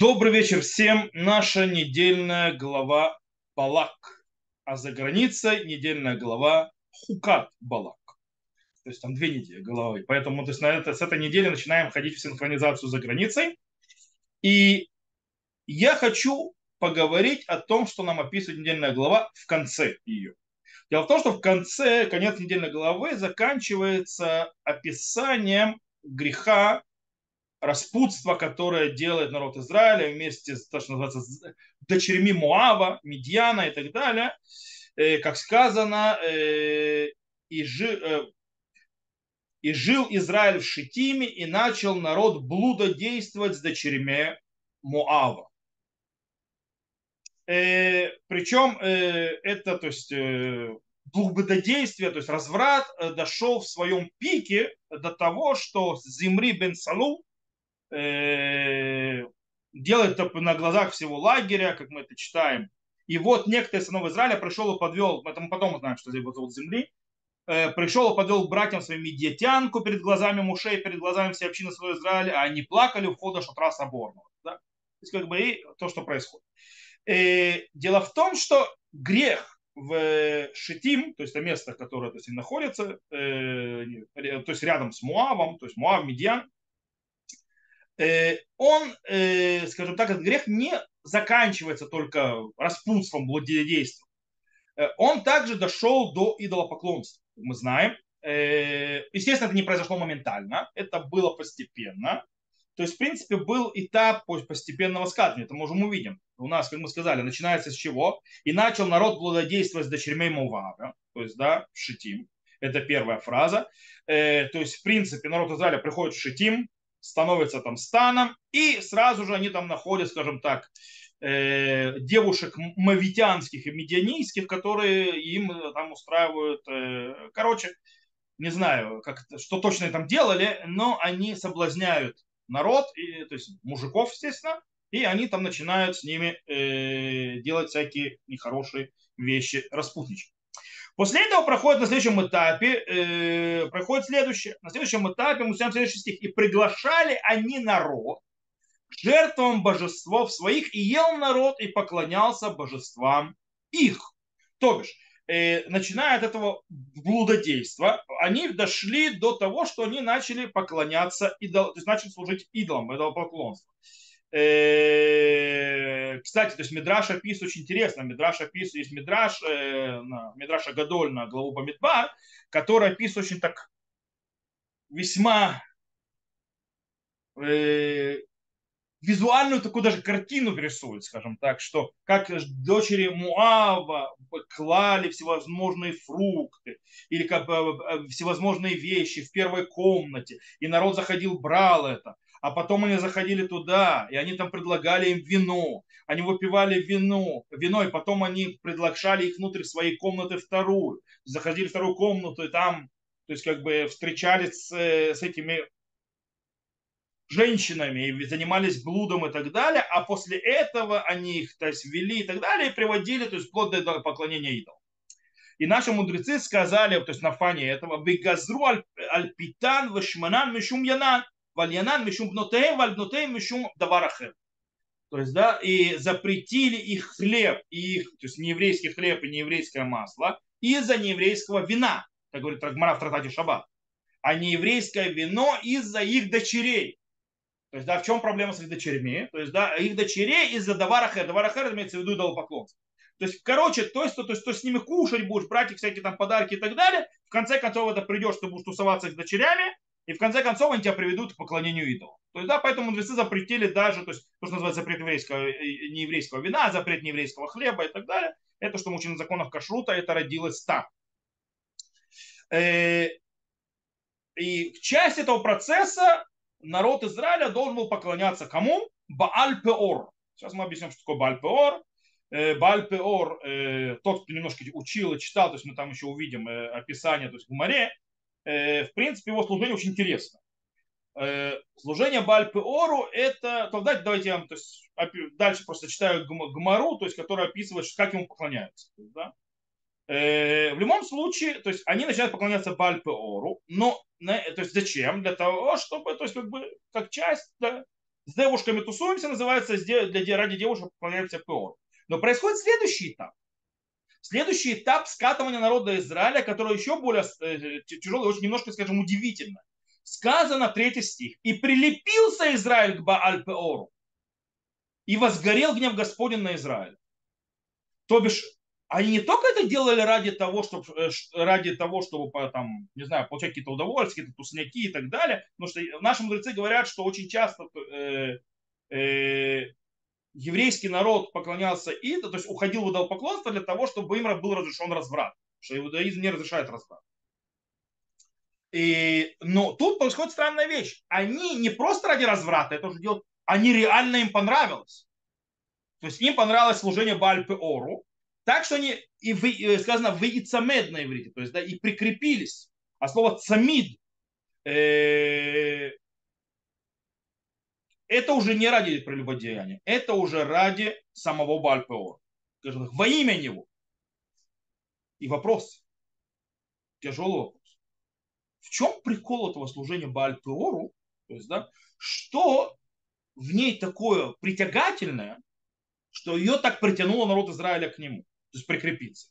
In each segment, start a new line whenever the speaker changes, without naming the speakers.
Добрый вечер всем. Наша недельная глава Балак. А за границей недельная глава Хукат Балак. То есть там две недели головы. Поэтому то есть, на это, с этой недели начинаем ходить в синхронизацию за границей. И я хочу поговорить о том, что нам описывает недельная глава в конце ее. Дело в том, что в конце, конец недельной главы заканчивается описанием греха распутство, которое делает народ Израиля вместе с то, что называется дочерьми Муава, Медьяна и так далее, э, как сказано, э, и, жи, э, и жил Израиль в Шитиме, и начал народ блудодействовать с дочерьми Муава. Причем это, то есть, блудодействие, то есть разврат дошел в своем пике до того, что Зимри бен Салу, Э, делает это на глазах всего лагеря, как мы это читаем. И вот некто из сынов Израиля пришел и подвел, это мы потом узнаем, что здесь зовут земли, э, пришел и подвел братьям своим медиатянку перед глазами мушей, перед глазами всей общины сынов Израиля, а они плакали у входа шатра соборного. Да? То есть как бы и то, что происходит. Э, дело в том, что грех в Шитим, то есть это место, которое то есть, находится, э, то есть рядом с Муавом, то есть Муав, Медиан, он, э, скажем так, этот грех не заканчивается только распутством, блудодейством. Э, он также дошел до идолопоклонства, мы знаем. Естественно, это не произошло моментально, это было постепенно. То есть, в принципе, был этап постепенного скатывания, это можем увидим. У нас, как мы сказали, начинается с чего? И начал народ блудодействовать с дочерьми Мувава, то есть, да, Шитим. Это первая фраза. То есть, в принципе, народ Израиля приходит в Шитим, становится там станом, и сразу же они там находят, скажем так, э, девушек мавитянских и медианийских, которые им э, там устраивают, э, короче, не знаю, как, что точно там делали, но они соблазняют народ, и, то есть мужиков, естественно, и они там начинают с ними э, делать всякие нехорошие вещи распутничать. После этого проходит на следующем этапе, э, проходит следующее. На следующем этапе мы читаем следующий стих. И приглашали они народ жертвам божествов своих, и ел народ, и поклонялся божествам их. То бишь, э, начиная от этого блудодейства, они дошли до того, что они начали поклоняться, идол, то есть начали служить идолам, идолопоклонству. Э, кстати, то есть Мидраш описывает очень интересно. Мидраш описывает, есть Мидраш, э, Мидраша Гадоль на главу Бамидбар, который описывает очень так весьма э, визуальную такую даже картину рисует, скажем так, что как дочери Муава клали всевозможные фрукты или как всевозможные вещи в первой комнате, и народ заходил, брал это а потом они заходили туда, и они там предлагали им вино, они выпивали вино, вино, и потом они приглашали их внутрь своей комнаты вторую, заходили в вторую комнату, и там, то есть как бы встречались с, с этими женщинами и занимались блудом и так далее, а после этого они их то есть, вели и так далее, и приводили, то есть вплоть до поклонения идолам. И наши мудрецы сказали, то есть на фоне этого, «Бегазру аль-питан вашманан мишум янан» вальянан мишум бнотеем, вальбнотеем мишум даварахем. То есть, да, и запретили их хлеб, их, то есть нееврейский хлеб и нееврейское масло из-за нееврейского вина, как говорит Рагмара в Тратате Шаббат, а нееврейское вино из-за их дочерей. То есть, да, в чем проблема с их дочерьми? То есть, да, их дочерей из-за даварахер. Даварахер имеется в виду идолопоклонство. То есть, короче, то есть, то, то есть, то с ними кушать будешь, брать их всякие там подарки и так далее. В конце концов, это придешь, ты будешь тусоваться с дочерями, и в конце концов они тебя приведут к поклонению идолу. То есть, да, поэтому мудрецы запретили даже, то есть, то, что называется запрет еврейского, нееврейского вина, запрет нееврейского хлеба и так далее. Это, что мы учим в законах кашрута, это родилось там. Э, и часть этого процесса народ Израиля должен был поклоняться кому? Бааль-Пеор. Сейчас мы объясним, что такое Бааль-Пеор. Э, Бааль-Пеор, э, тот, кто немножко учил и читал, то есть мы там еще увидим описание, то есть в море, Э, в принципе, его служение очень интересно. Э, служение Бальпеору это, то давайте, давайте я вам то есть, дальше просто читаю Гмару, то есть, которая описывает, как ему поклоняются. Да? Э, в любом случае, то есть они начинают поклоняться Бальпеору, но то есть зачем? Для того, чтобы, то есть как бы как часть, да, с девушками тусуемся, называется для, ради девушек поклоняемся Пеору. Но происходит следующий этап. Следующий этап скатывания народа Израиля, который еще более э, тяжелый, очень немножко, скажем, удивительно. Сказано третий стих. «И прилепился Израиль к Бааль-Пеору, и возгорел гнев Господень на Израиль». То бишь, они не только это делали ради того, чтобы, э, ради того, чтобы там, не знаю, получать какие-то удовольствия, какие-то тусняки и так далее, потому что наши мудрецы говорят, что очень часто э, э, еврейский народ поклонялся и, то есть уходил в идолопоклонство для того, чтобы им был разрешен разврат, что иудаизм не разрешает разврат. И, но тут происходит странная вещь. Они не просто ради разврата это уже делают, они реально им понравилось. То есть им понравилось служение Бальпе Ору, так что они, и вы, сказано, вы и цамед на иврите, то есть, да, и прикрепились. А слово цамид, э, это уже не ради прелюбодеяния, это уже ради самого Бальпеора. Во имя него. И вопрос, тяжелый вопрос. В чем прикол этого служения Бальпеору? То есть, да, что в ней такое притягательное, что ее так притянуло народ Израиля к нему то есть прикрепиться.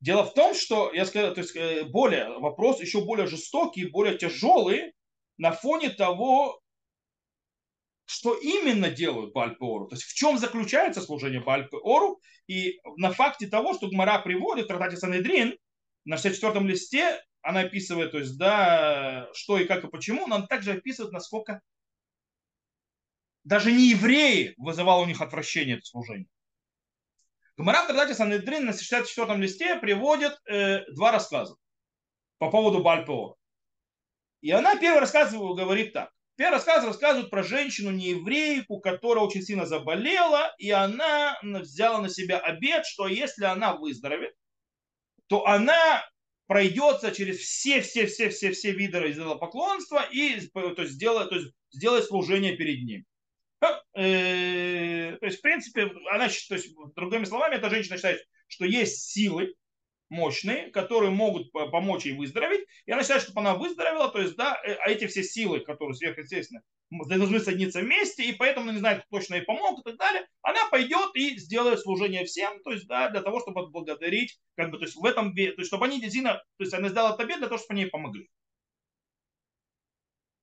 Дело в том, что я сказал, то есть э, более вопрос еще более жестокий, более тяжелый на фоне того, что именно делают Бальпеору, то есть в чем заключается служение Бальпеору, и на факте того, что Гмара приводит в трактате Санедрин, на 64-м листе она описывает, то есть, да, что и как и почему, но она также описывает, насколько даже не евреи вызывало у них отвращение это служение. Гмара в Традате Санедрин на 64-м листе приводит э, два рассказа по поводу Бальпеора. И она первый рассказ говорит так. Первый рассказ рассказывает про женщину нееврейку, которая очень сильно заболела, и она взяла на себя обед, что если она выздоровеет, то она пройдется через все-все-все-все-все виды поклонства и то есть, сделает, то есть, сделает служение перед ним. Э, то есть, в принципе, она, то есть, другими словами, эта женщина считает, что есть силы мощные, которые могут помочь ей выздороветь, и она считает, чтобы она выздоровела, то есть, да, э, а эти все силы, которые сверхъестественно, должны соединиться вместе, и поэтому она не знает, кто точно ей помог и так далее, она пойдет и сделает служение всем, то есть, да, для того, чтобы отблагодарить, как бы, то есть, в этом, то есть, чтобы они действительно, то есть, она сделала это для того, чтобы они ей помогли.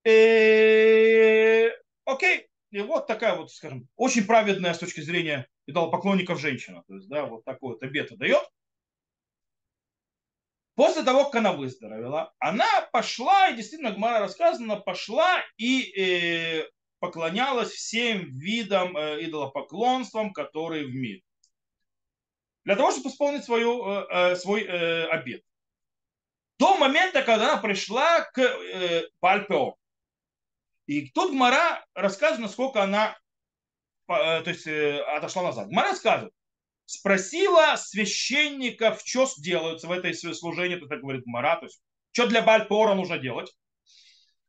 Э, окей, и вот такая вот, скажем, очень праведная с точки зрения идолопоклонников женщина. То есть, да, вот такой вот обед дает. После того, как она выздоровела, она пошла, и действительно, Гмара рассказана, пошла и э, поклонялась всем видам э, идолопоклонствам, которые в мире. Для того, чтобы исполнить свою, э, э свой э, обед. До момента, когда она пришла к э, Пальпео. И тут Гмара рассказывает, насколько она э, то есть, э, отошла назад. Гмара рассказывает, спросила священников, что делается в этой служении, то так говорит Гмара, то есть, что для Бальпора нужно делать.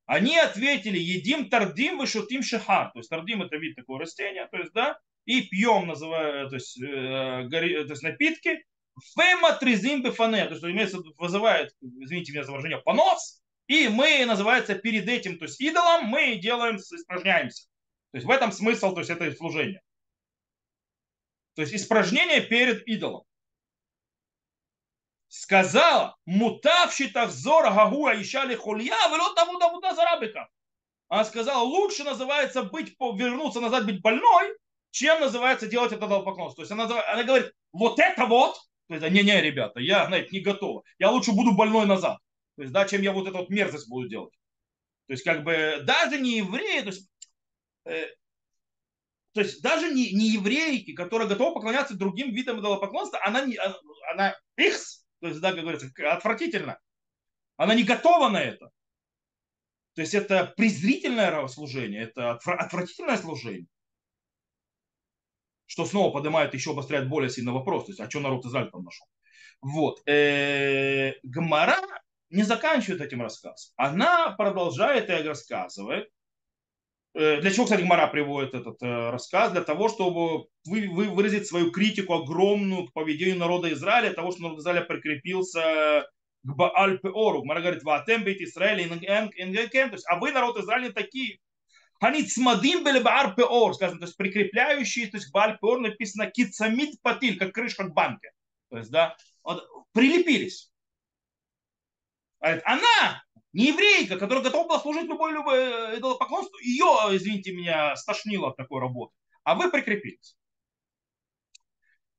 Они ответили, едим тардим, вышутим шахар. То есть тардим это вид такого растения, то есть, да, и пьем, называя, то есть, э, гори, то есть напитки, фема тризим бефане, то есть, имеется, вызывает, извините меня за выражение, понос, и мы, называется, перед этим, то есть идолом, мы делаем, испражняемся. То есть в этом смысл, то есть это служение. То есть испражнение перед идолом. Сказала, мутавши тавзор гагуа ищали хулья, вело тому тому зарабика. Она сказала, лучше называется быть, вернуться назад, быть больной, чем называется делать это поклонство. То есть она, она говорит, вот это вот, то есть, не-не, ребята, я на это не готова. Я лучше буду больной назад. То есть, да, чем я вот эту вот мерзость буду делать. То есть, как бы, даже не евреи, то есть, э, то есть даже не, не еврейки, которые готовы поклоняться другим видам идолопоклонства, она, не, она, она их, то есть, да, как говорится, отвратительно. Она не готова на это. То есть это презрительное служение, это отвратительное служение. Что снова поднимает, еще обостряет более сильный вопрос. То есть, а что народ Израиль там нашел? Вот. Э, Гмара не заканчивает этим рассказ. Она продолжает и рассказывает. Э, для чего, кстати, Гмара приводит этот э, рассказ? Для того, чтобы вы, вы выразить свою критику огромную к поведению народа Израиля, того, что народ Израиля прикрепился к Бааль Пеору. Гмара говорит, ватем бейт Израиля то есть, а вы, народ Израиля, такие. Ханицмадим белебаар пеор, сказано, то есть прикрепляющие, то есть баль пеор написано кицамид патиль, как крышка к банке. То есть, да, вот, прилепились. Она не еврейка, которая готова была служить любой, любой идолопоклонству, ее, извините меня, стошнило от такой работы. А вы прикрепились.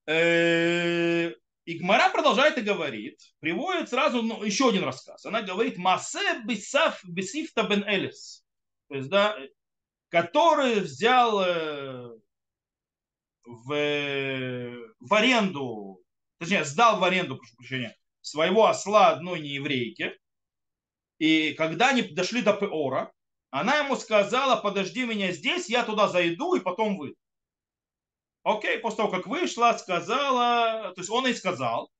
Э, и Гмара продолжает и говорит, приводит сразу ну, еще один рассказ. Она говорит, Масе бисаф бисифта бен Элис. То есть, да, который взял э, в, в аренду, точнее, сдал в аренду, прошу прощения, своего осла одной нееврейке. И когда они дошли до Пеора, она ему сказала, подожди меня здесь, я туда зайду и потом выйду. Окей, после того, как вышла, сказала, то есть он ей сказал,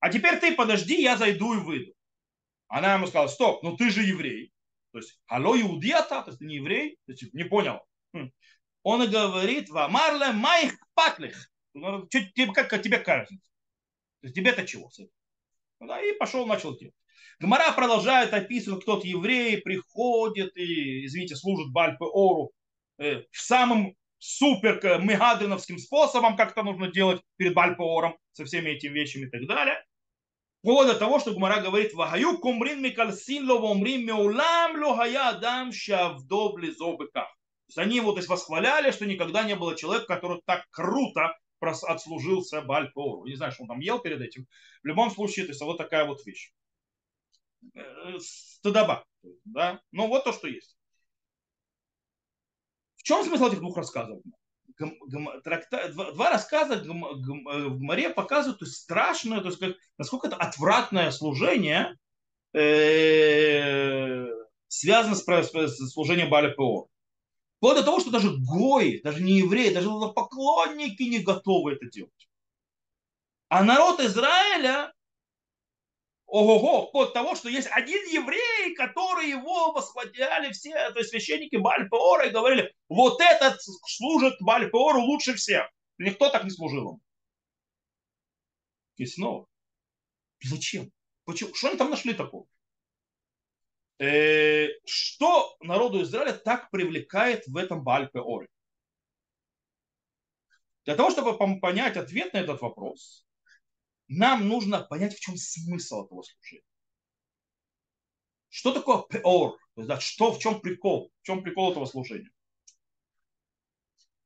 а теперь ты подожди, я зайду и выйду. Она ему сказала, стоп, ну ты же еврей. То есть, алло, иудията, то есть ты не еврей, то есть, не понял. Хм. Он говорит, вамарле майх патлих. Ну, как, тебе кажется? То есть тебе-то чего? Ну и пошел, начал делать. Гмара продолжает описывать, кто-то еврей приходит и, извините, служит Бальпе Ору э, самым супер мегадриновским способом, как это нужно делать перед Бальпе Ором, со всеми этими вещами и так далее. Вплоть до того, что Гмара говорит, «Вагаю кумрин микальсин ло вомрин меулам ло хая адам шавдо близобыка». То есть они его то есть, восхваляли, что никогда не было человека, который так круто отслужился Бальпору. Не знаю, что он там ел перед этим. В любом случае, то есть вот такая вот вещь. Э, стыдоба. Да? Ну вот то, что есть. В чем смысл этих двух рассказов? Два рассказа в Гмаре показывают то есть, страшное, то есть, как, насколько это отвратное служение э, связано с, с служением Баля ПО. Вплоть до того, что даже гои, даже не евреи, даже поклонники не готовы это делать. А народ Израиля, ого-го, вплоть того, что есть один еврей, который его восхваляли все, то есть священники Бальпеора и говорили, вот этот служит Бальпеору лучше всех. Никто так не служил ему. И снова. Зачем? Почему? Что они там нашли такого? Э, что народу Израиля так привлекает в этом Бальпе Оре? Для того, чтобы понять ответ на этот вопрос, нам нужно понять, в чем смысл этого служения. Что такое пеор? То есть, что, в чем прикол? В чем прикол этого служения?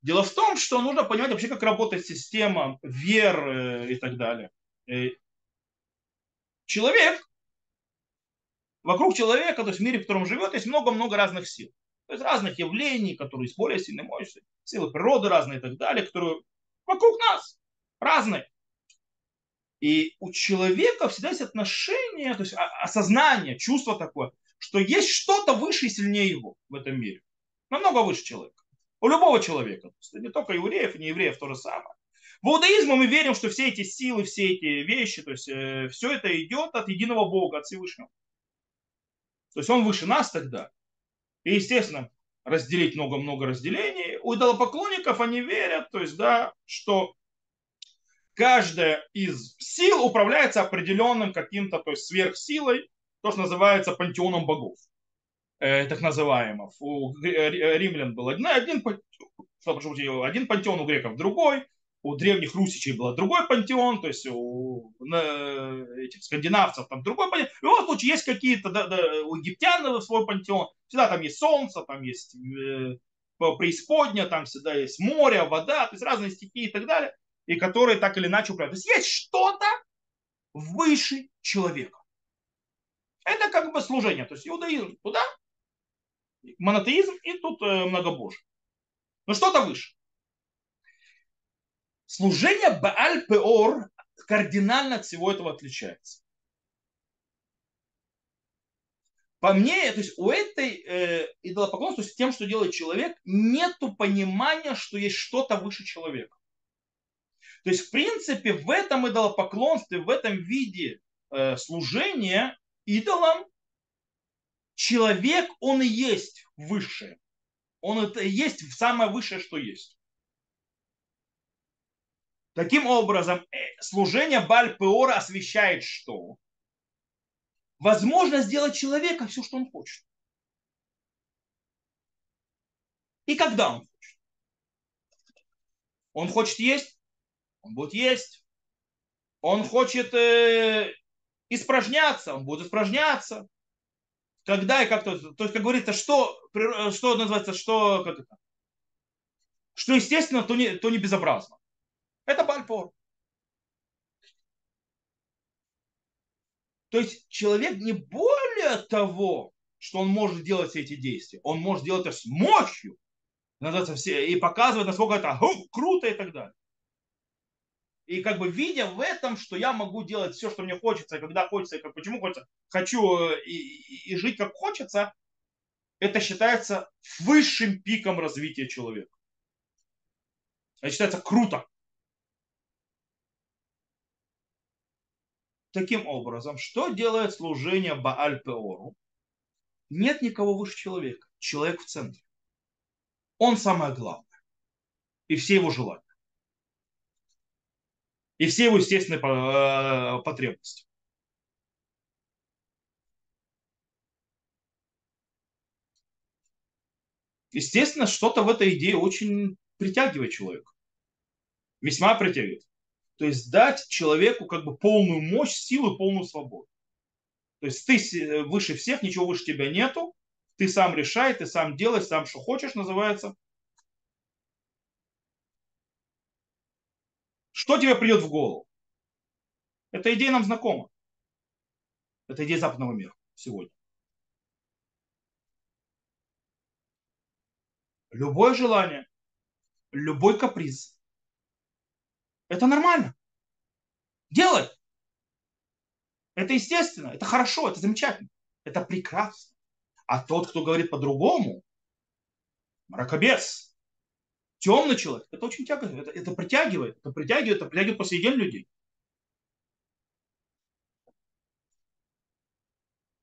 Дело в том, что нужно понимать вообще, как работает система вер э, и так далее. Э, человек вокруг человека, то есть в мире, в котором живет, есть много-много разных сил. То есть разных явлений, которые есть более сильные, мощные, силы природы разные и так далее, которые вокруг нас разные. И у человека всегда есть отношение, то есть осознание, чувство такое, что есть что-то выше и сильнее его в этом мире. Намного выше человека. У любого человека. Не только евреев, не евреев то же самое. В иудаизме мы верим, что все эти силы, все эти вещи, то есть э, все это идет от единого Бога, от Всевышнего. То есть он выше нас тогда. И, естественно, разделить много-много разделений. У идолопоклонников они верят, то есть, да, что каждая из сил управляется определенным каким-то, то есть сверхсилой, то, что называется пантеоном богов, э, так называемых. У римлян был один, один, один пантеон, у греков другой, у древних русичей был другой пантеон, то есть у этих скандинавцев там другой пантеон. В любом случае есть какие-то, да, да, у египтян свой пантеон, всегда там есть солнце, там есть э, преисподня, там всегда есть море, вода, то есть разные стихии и так далее, и которые так или иначе управляют. То есть есть что-то выше человека. Это как бы служение, то есть иудаизм туда, монотеизм и тут э, многобожие. Но что-то выше. Служение Бааль-Пеор кардинально от всего этого отличается. По мне, то есть у этой э, идолопоклонства, то есть тем, что делает человек, нет понимания, что есть что-то выше человека. То есть, в принципе, в этом идолопоклонстве, в этом виде э, служения идолам, человек, он и есть высшее. Он это и есть самое высшее, что есть. Таким образом, э, служение Баль-Пеора освещает что? Возможно сделать человека все, что он хочет. и когда он хочет. Он хочет есть, он будет есть. Он хочет э, испражняться, он будет испражняться. Когда и как то, то есть, как говорится, что, что называется, что, как это, что естественно, то не, то не безобразно. Это бальпор. То есть человек не более того, что он может делать все эти действия, он может делать это с мощью, называется, все, и показывать, насколько это круто и так далее. И как бы видя в этом, что я могу делать все, что мне хочется, когда хочется, и как, почему хочется, хочу э, и, и, жить как хочется, это считается высшим пиком развития человека. Это считается круто. Таким образом, что делает служение Бааль Пеору? Нет никого выше человека. Человек в центре. Он самое главное. И все его желания. И все его естественные э, потребности. Естественно, что-то в этой идее очень притягивает человека. Весьма притягивает. То есть дать человеку как бы полную мощь, силу, полную свободу. То есть ты э, выше всех, ничего выше тебя нету, ты сам решай, ты сам делай, сам что хочешь, называется. Что тебе придет в голову? Эта идея нам знакома. Это идея западного мира сегодня. Любое желание, любой каприз. Это нормально. Делай. Это естественно, это хорошо, это замечательно, это прекрасно. А тот, кто говорит по-другому, мракобес, темный человек, это очень тягивает, это, это притягивает, это притягивает, это притягивает по сей день людей.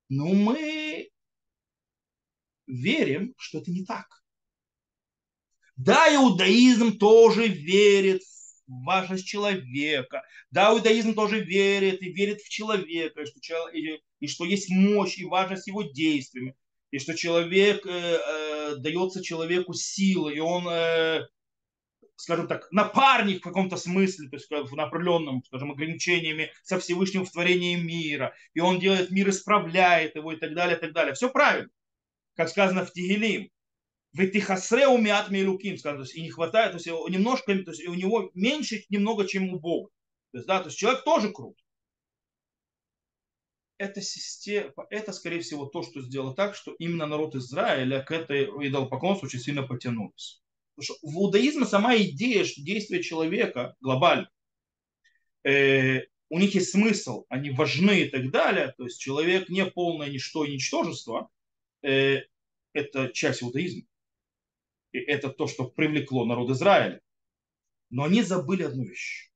Но мы верим, что это не так. Да, иудаизм тоже верит в важность человека. Да, иудаизм тоже верит и верит в человека, и что, и, и что есть мощь и важность его действиями, и что человек э, э, дается человеку силы, и он, э, скажем так, напарник в каком-то смысле, то есть в определенном, скажем, ограничениями со Всевышним в творении мира, и он делает мир, исправляет его и так далее, и так далее. Все правильно, как сказано в Тигелим Ветихасре умят милуким, скажем, то есть и не хватает, то есть немножко, то есть у него меньше немного, чем у Бога. То есть, да, то есть человек тоже крут. Это, система, это, скорее всего, то, что сделало так, что именно народ Израиля к этой идолопоклонству очень сильно потянулся. Потому что в иудаизме сама идея, что действие человека глобально, э, у них есть смысл, они важны и так далее, то есть человек не полное ничто и ничтожество, э, это часть иудаизма. И это то, что привлекло народ Израиля. Но они забыли одну вещь.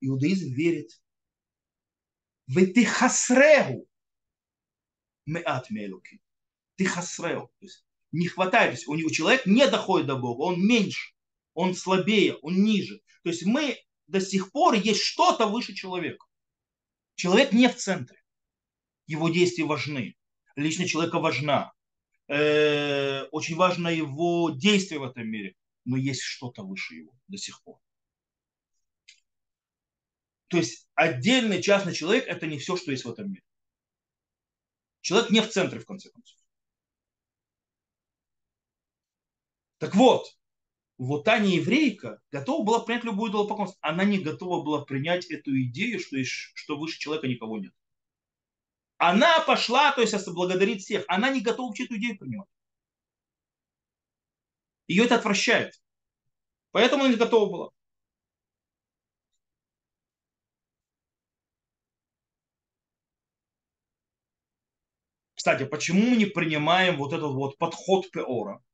Иудаизм верит в тихасрегу меат мелуки. Тихасрегу. То есть не хватает. То есть у него человек не доходит до Бога, он меньше, он слабее, он ниже. То есть мы до сих пор есть что-то выше человека. Человек не в центре. Его действия важны. Личность человека важна э, очень важно его действие в этом мире, но есть что-то выше его до сих пор. То есть отдельный частный человек это не все, что есть в этом мире. Человек не в центре, в конце концов. Так вот, вот та нееврейка готова была принять любую идолопоклонство. Она не готова была принять эту идею, что, что выше человека никого нет. Она пошла, то есть благодарит всех. Она не готова вообще эту идею принимать. Ее это отвращает. Поэтому она не готова была. Кстати, почему мы не принимаем вот этот вот подход Пеора?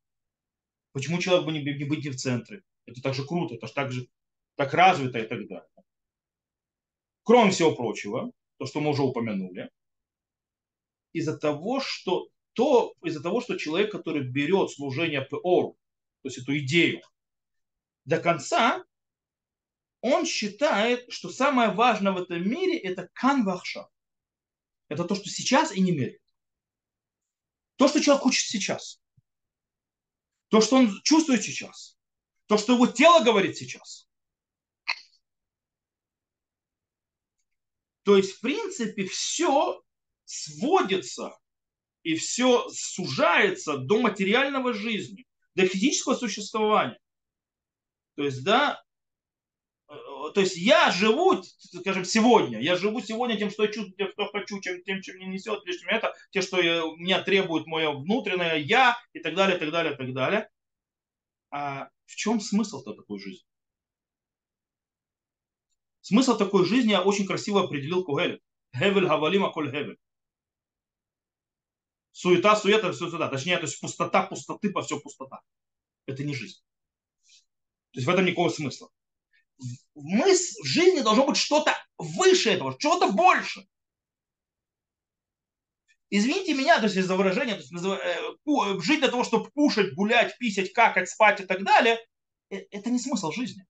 Почему человек бы не, не быть не в центре? Это так же круто, это же так же так развито и так далее. Кроме всего прочего, то, что мы уже упомянули, из-за того, что то, из-за того, что человек, который берет служение ПОР, то есть эту идею, до конца, он считает, что самое важное в этом мире это канвахша. Это то, что сейчас и не меряет. То, что человек хочет сейчас. то, что он чувствует сейчас, то, что его тело говорит сейчас. То есть, в принципе, все сводится и все сужается до материального жизни, до физического существования. То есть, да, то есть я живу, скажем, сегодня, я живу сегодня тем, что я чувствую, тем, что хочу, чем, тем, чем мне несет лишь это, те, что я, меня требует мое внутреннее я и так далее, так далее, так далее. А в чем смысл-то такой жизни? Смысл такой жизни я очень красиво определил Кугель. Хевель Гавалима Коль Хевель. Суета, суета, все сюда. Точнее, то есть пустота, пустоты, по все пустота. Это не жизнь. То есть в этом никакого смысла. Мы в жизни должно быть что-то выше этого, что-то больше. Извините меня, то есть из-за выражения, то есть, э, жить для того, чтобы кушать, гулять, писать, какать, спать и так далее, э, это не смысл жизни.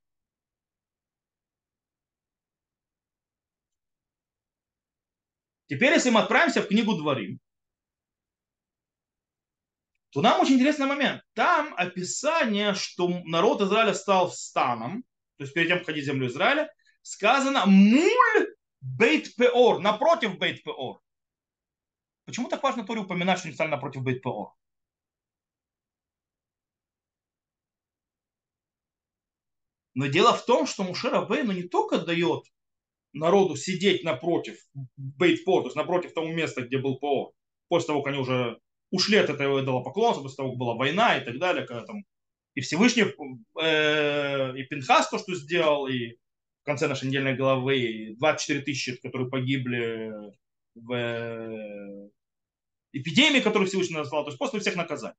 Теперь, если мы отправимся в книгу Дворим, то нам очень интересный момент. Там описание, что народ Израиля стал станом, то есть перед тем, как ходить в землю Израиля, сказано «муль бейт пеор», напротив бейт пеор. Почему так важно Торе упоминать, что они стали напротив бейт пеор? Но дело в том, что Мушера Бейну не только дает народу сидеть напротив Бейтпор, то есть напротив того места, где был ПО, после того, как они уже ушли от этого идолопоклонства, после того, как была война и так далее, когда там и Всевышний, э, и Пинхас то, что сделал, и в конце нашей недельной главы 24 тысячи, которые погибли в э, эпидемии, которую Всевышний назвал, то есть после всех наказаний.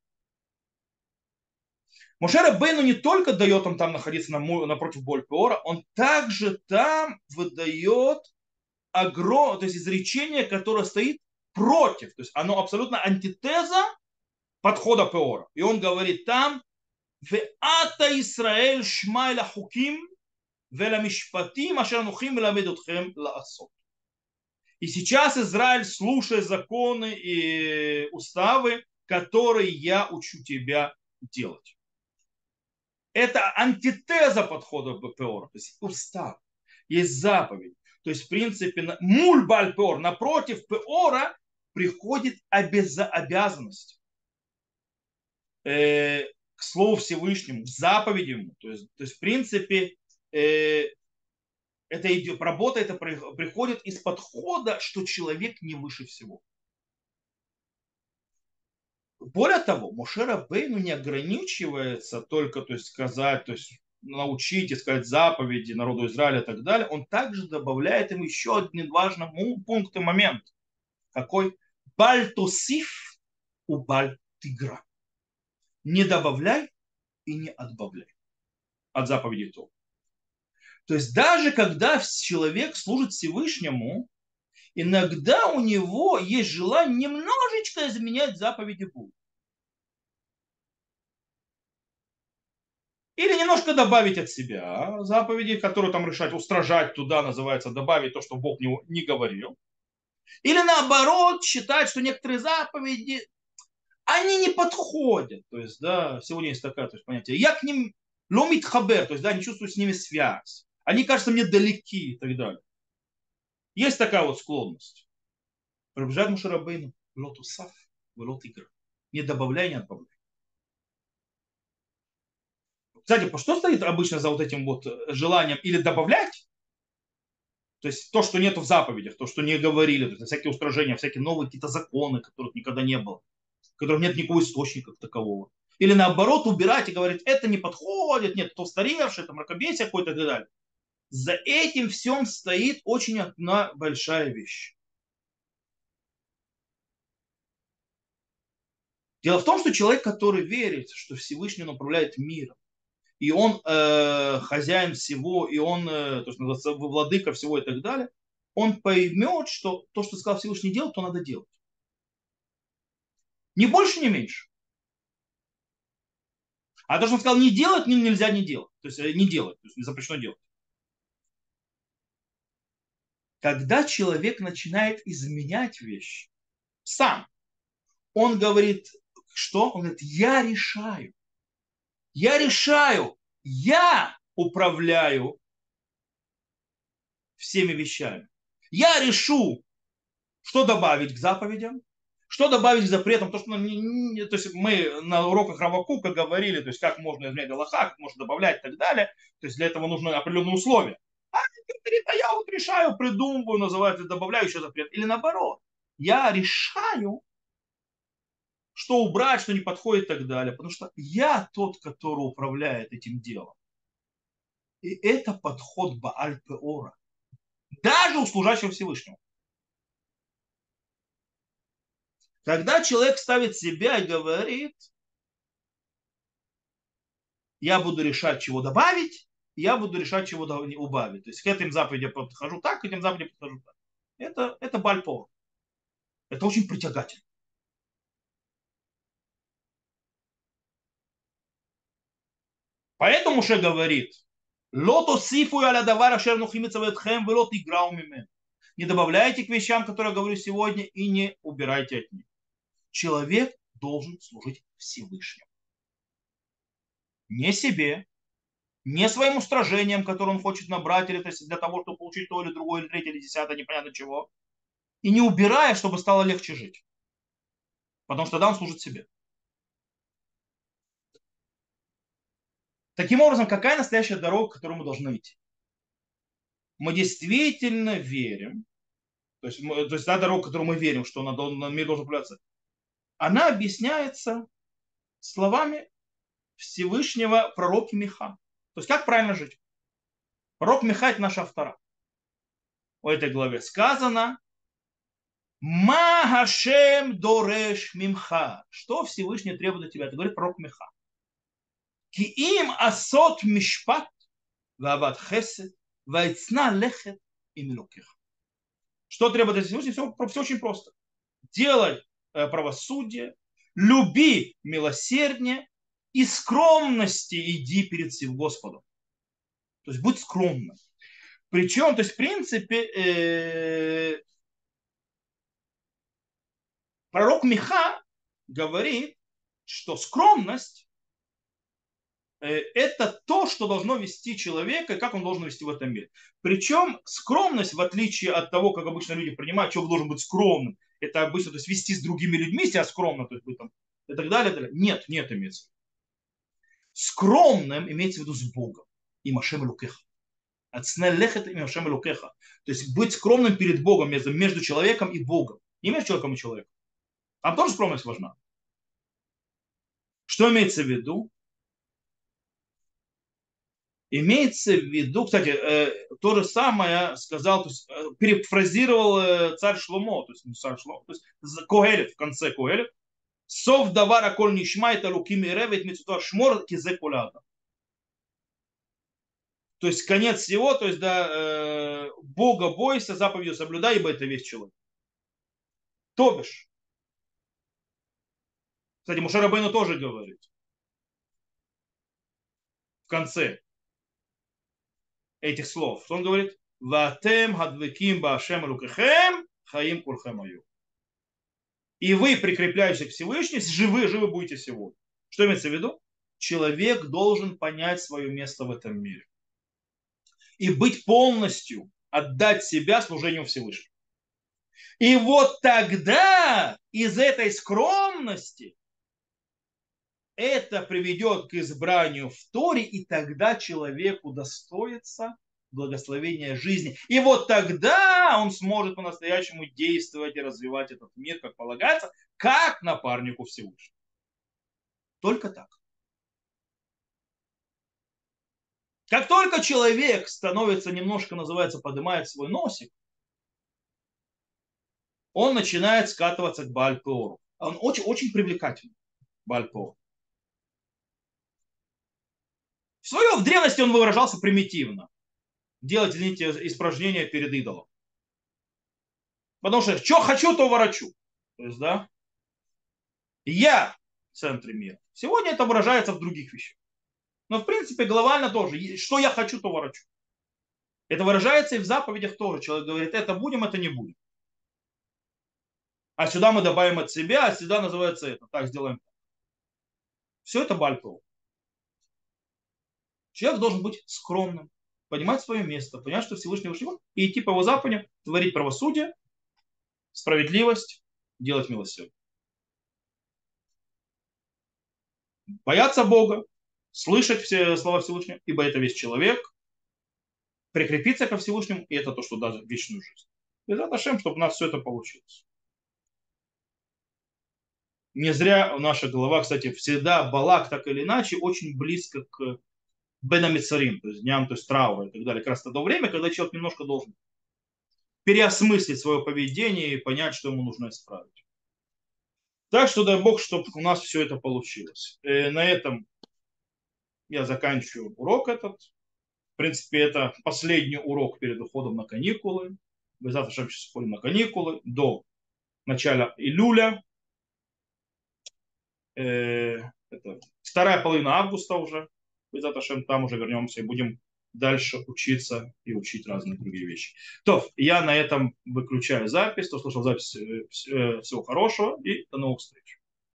Мушера Бейну не только дает он там находиться напротив Больпеора, он также там выдает огром, то есть изречение, которое стоит против. То есть оно абсолютно антитеза подхода Пеора. И он говорит там, «Веата Исраэль шмайла хуким веламишпатим ашер нухим веламедутхем лаасот». И сейчас Израиль, слушай законы и уставы, которые я учу тебя делать. Это антитеза подхода БПОР, то есть устав, есть заповедь. То есть, в принципе, муль бальпор, напротив пеора приходит обяз... обязанность к Слову Всевышнему, к заповеди ему. То есть, то есть в принципе, э, это идет, работа это приходит из подхода, что человек не выше всего. Более того, Мушера Бейну не ограничивается только то есть, сказать, то есть научить, сказать заповеди народу Израиля и так далее. Он также добавляет им еще один важный пункт и момент. Какой? Бальтусиф у бальтигра. Не добавляй и не отбавляй от заповеди то. То есть даже когда человек служит Всевышнему, иногда у него есть желание немножечко изменять заповеди Бога. Или немножко добавить от себя заповеди, которые там решать, устражать туда, называется, добавить то, что Бог не, не говорил. Или наоборот, считать, что некоторые заповеди, они не подходят. То есть, да, сегодня есть такое то есть, понятие. Я к ним ломит хабер, то есть, да, не чувствую с ними связь. Они кажутся мне далеки и так далее. Есть такая вот склонность. Приближает Мушарабейну, лотусав, лот игра. Не добавляй, не отбавляй. Кстати, что стоит обычно за вот этим вот желанием или добавлять, то есть то, что нет в заповедях, то, что не говорили, то есть всякие устражения, всякие новые какие-то законы, которых никогда не было, в которых нет никакого источника такового. Или наоборот убирать и говорить, это не подходит, нет, это устаревшее, это мракобесие какое-то и так далее. За этим всем стоит очень одна большая вещь. Дело в том, что человек, который верит, что Всевышний управляет миром, и он э, хозяин всего, и он э, то есть, владыка всего и так далее, он поймет, что то, что сказал Всевышний делать, то надо делать. Ни больше, ни меньше. А то, что он сказал не делать, нельзя не делать. То есть э, не делать, то есть не запрещено делать когда человек начинает изменять вещи сам, он говорит, что? Он говорит, я решаю. Я решаю, я управляю всеми вещами. Я решу, что добавить к заповедям, что добавить к запретам, то, что не, то есть мы на уроках Равакука говорили, то есть как можно изменять Аллаха, как можно добавлять и так далее, то есть для этого нужны определенные условия. А, а я вот решаю, придумываю, называю это, добавляю еще запрет. Или наоборот, я решаю, что убрать, что не подходит и так далее. Потому что я тот, который управляет этим делом. И это подход Бааль Пеора. Даже у служащего Всевышнего. Когда человек ставит себя и говорит, я буду решать, чего добавить, я буду решать, чего убавить. То есть к этим заповедям я подхожу так, к этим заповедям подхожу так. Это, это бальпо. Это очень притягательно. Поэтому Ше говорит, Лото сифу аля давара велот играл мимен. Не добавляйте к вещам, которые я говорю сегодня, и не убирайте от них. Человек должен служить Всевышнему. Не себе, не своим устражением, которое он хочет набрать, или то есть для того, чтобы получить то или другое, или третье, или десятое, непонятно чего. И не убирая, чтобы стало легче жить. Потому что тогда он служит себе. Таким образом, какая настоящая дорога, к которой мы должны идти? Мы действительно верим, то есть, мы, то есть та дорога, к которой мы верим, что она, на мир должен управляться, она объясняется словами Всевышнего пророка Миха. То есть как правильно жить? Пророк Миха – это наш автора. В этой главе сказано Магашем дореш мимха. Что Всевышний требует от тебя? Это говорит пророк Миха. Ки им асот мишпат вават хесед вайцна лехет и милокех. Что требует от Всевышнего? Все, все очень просто. Делай э, правосудие, люби милосердие и скромности иди перед всем Господом. То есть будь скромным. Причем, то есть, в принципе, э, пророк Миха говорит, что скромность э, это то, что должно вести человека, и как он должен вести в этом мире. Причем скромность, в отличие от того, как обычно люди принимают, человек должен быть скромным, это обычно, то есть вести с другими людьми себя скромно, то есть быть там, и так далее, и так далее. Нет, нет имеется. Скромным имеется в виду с Богом. И Машем Лукеха. Ацнелехет и Машем Лукеха. То есть быть скромным перед Богом, между, между человеком и Богом. Не между человеком и человеком. Там тоже скромность важна. Что имеется в виду? Имеется в виду, кстати, э, то же самое сказал, то есть, э, перефразировал э, царь Шломо, то есть, ну, царь Шломо, то есть Когелет, в конце Когелет, Сов давара коль нишма это руки миревит мецута шмор кизе куляда. То есть конец всего, то есть да, Бога бойся, заповедью соблюдай, ибо это весь человек. То бишь, кстати, Мушарабейну тоже говорит в конце этих слов. Он говорит, Ватем хадвеким башем рукахем хаим курхем аю. И вы, прикрепляющиеся к Всевышнему, живы, живы будете сегодня. Что имеется в виду? Человек должен понять свое место в этом мире. И быть полностью, отдать себя служению Всевышнему. И вот тогда из этой скромности это приведет к избранию в Торе, и тогда человек удостоится благословения жизни. И вот тогда он сможет по-настоящему действовать и развивать этот мир, как полагается, как напарнику Всевышнего. Только так. Как только человек становится немножко, называется, поднимает свой носик, он начинает скатываться к Бальпеору. Он очень, очень привлекательный, Бальпеор. В свое в древности он выражался примитивно делать, извините, испражнения перед идолом. Потому что что хочу, то ворочу. То есть, да, я в центре мира. Сегодня это выражается в других вещах. Но, в принципе, глобально тоже. Что я хочу, то ворочу. Это выражается и в заповедях тоже. Человек говорит, это будем, это не будем. А сюда мы добавим от себя, а сюда называется это. Так, сделаем. Все это бальпол. Человек должен быть скромным, понимать свое место, понимать, что Всевышний Вышний и идти по его заповедям, творить правосудие, справедливость, делать милосердие. Бояться Бога, слышать все слова Всевышнего, ибо это весь человек, прикрепиться ко Всевышнему, и это то, что даст вечную жизнь. И за Шем, чтобы у нас все это получилось. Не зря наша голова, кстати, всегда Балак так или иначе очень близко к Бенамицарим, то есть дням, то есть траура и так далее. Как раз то время, когда человек немножко должен переосмыслить свое поведение и понять, что ему нужно исправить. Так что дай Бог, чтобы у нас все это получилось. И э, на этом я заканчиваю урок этот. В принципе, это последний урок перед уходом на каникулы. Мы завтра сейчас уходим на каникулы до начала июля. Э, это вторая половина августа уже. Мы там уже вернемся и будем дальше учиться и учить разные другие вещи. То, я на этом выключаю запись. Кто слушал запись, э, э, всего хорошего и до новых встреч.